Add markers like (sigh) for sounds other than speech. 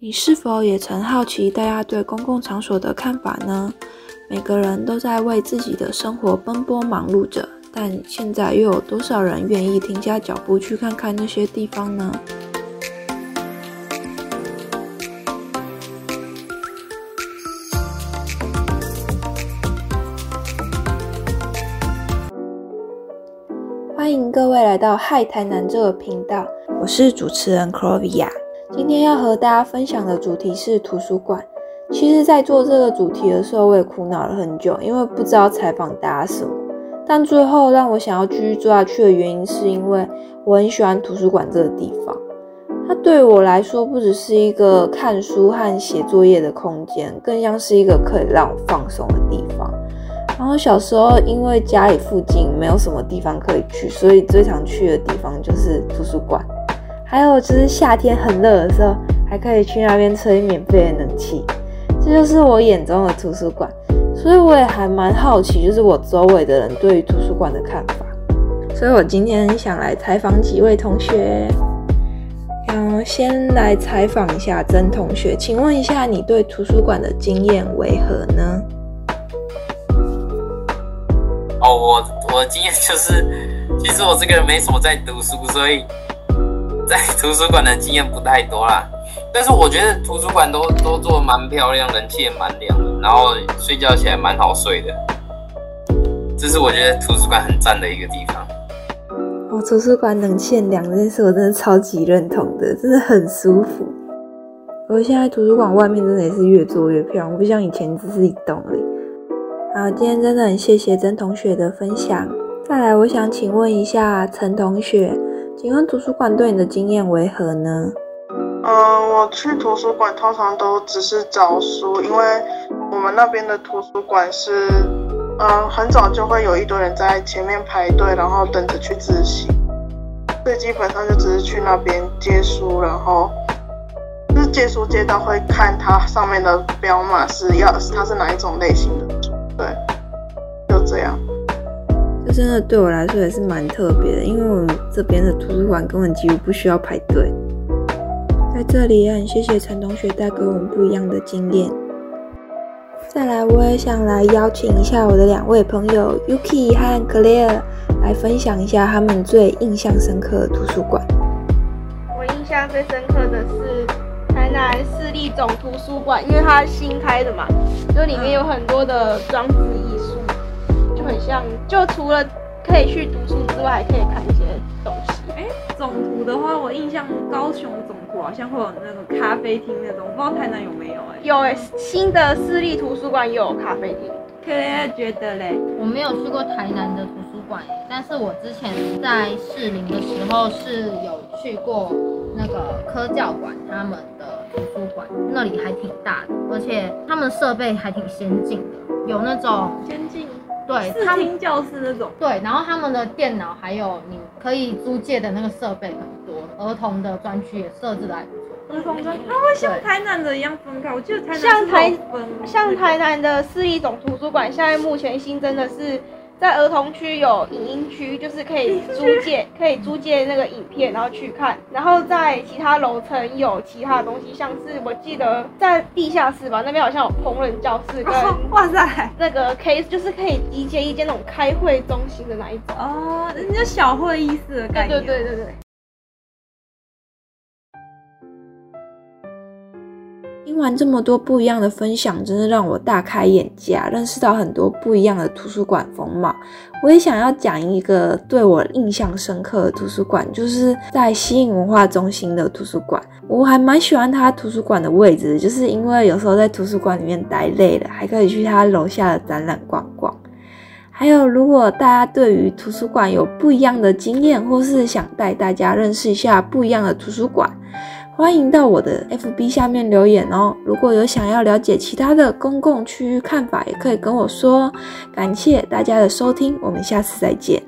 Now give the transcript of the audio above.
你是否也曾好奇大家对公共场所的看法呢？每个人都在为自己的生活奔波忙碌着，但现在又有多少人愿意停下脚步去看看那些地方呢？欢迎各位来到嗨台南这个频道，我是主持人 Clovia。今天要和大家分享的主题是图书馆。其实，在做这个主题的时候，我也苦恼了很久，因为不知道采访大家什么。但最后让我想要继续做下去的原因，是因为我很喜欢图书馆这个地方。它对我来说，不只是一个看书和写作业的空间，更像是一个可以让我放松的地方。然后小时候，因为家里附近没有什么地方可以去，所以最常去的地方就是图书馆。还有就是夏天很热的时候，还可以去那边吹免费的冷气，这就是我眼中的图书馆。所以我也还蛮好奇，就是我周围的人对于图书馆的看法。所以我今天想来采访几位同学。嗯，先来采访一下曾同学，请问一下你对图书馆的经验为何呢？哦，我我的经验就是，其实我这个人没什么在读书，所以。在 (laughs) 图书馆的经验不太多啦，但是我觉得图书馆都都做蛮漂亮，人气也蛮亮的，然后睡觉起来蛮好睡的，这是我觉得图书馆很赞的一个地方。哦，图书馆冷气很凉这件事我真的超级认同的，真的很舒服。而现在图书馆外面真的也是越做越漂亮，不像以前只是一栋而已。好，今天真的很谢谢曾同学的分享。再来，我想请问一下陈同学。请问图书馆对你的经验为何呢？嗯，我去图书馆通常都只是找书，因为我们那边的图书馆是，嗯，很早就会有一堆人在前面排队，然后等着去自习，所以基本上就只是去那边借书，然后就是借书借到会看它上面的标码是要它是哪一种类型的书，对，就这样。真的对我来说也是蛮特别的，因为我们这边的图书馆根本几乎不需要排队。在这里也很谢谢陈同学带给我们不一样的经验。再来，我也想来邀请一下我的两位朋友 Yuki 和 Claire 来分享一下他们最印象深刻的图书馆。我印象最深刻的是台南市立总图书馆，因为它新开的嘛，就里面有很多的装置艺术。很像，就除了可以去读书之外，还可以看一些东西。哎，总图的话，我印象高雄总图好像会有那种咖啡厅那种，我不知道台南有没有？哎，有哎，新的私立图书馆有咖啡厅。可以觉得嘞，我没有去过台南的图书馆，但是我之前在士林的时候是有去过那个科教馆他们的图书馆，那里还挺大的，而且他们设备还挺先进的，有那种先进。对，他听教室那种。对，然后他们的电脑还有你可以租借的那个设备很多，儿童的专区也设置的还不错。儿童专，它会像台南的一样分开，我记得台南像台像台南的市立总图书馆，现在目前新增的是。在儿童区有影音区，就是可以租借，(laughs) 可以租借那个影片，然后去看。然后在其他楼层有其他的东西，像是我记得在地下室吧，那边好像有烹饪教室跟 (laughs) 哇塞，那个 case 就是可以一间一间那种开会中心的那一种哦，人家小会议室的概念。对对对对对。完这么多不一样的分享，真的让我大开眼界，认识到很多不一样的图书馆风貌。我也想要讲一个对我印象深刻的图书馆，就是在西影文化中心的图书馆。我还蛮喜欢它图书馆的位置，就是因为有时候在图书馆里面待累了，还可以去它楼下的展览逛逛。还有，如果大家对于图书馆有不一样的经验，或是想带大家认识一下不一样的图书馆。欢迎到我的 FB 下面留言哦！如果有想要了解其他的公共区域看法，也可以跟我说。感谢大家的收听，我们下次再见。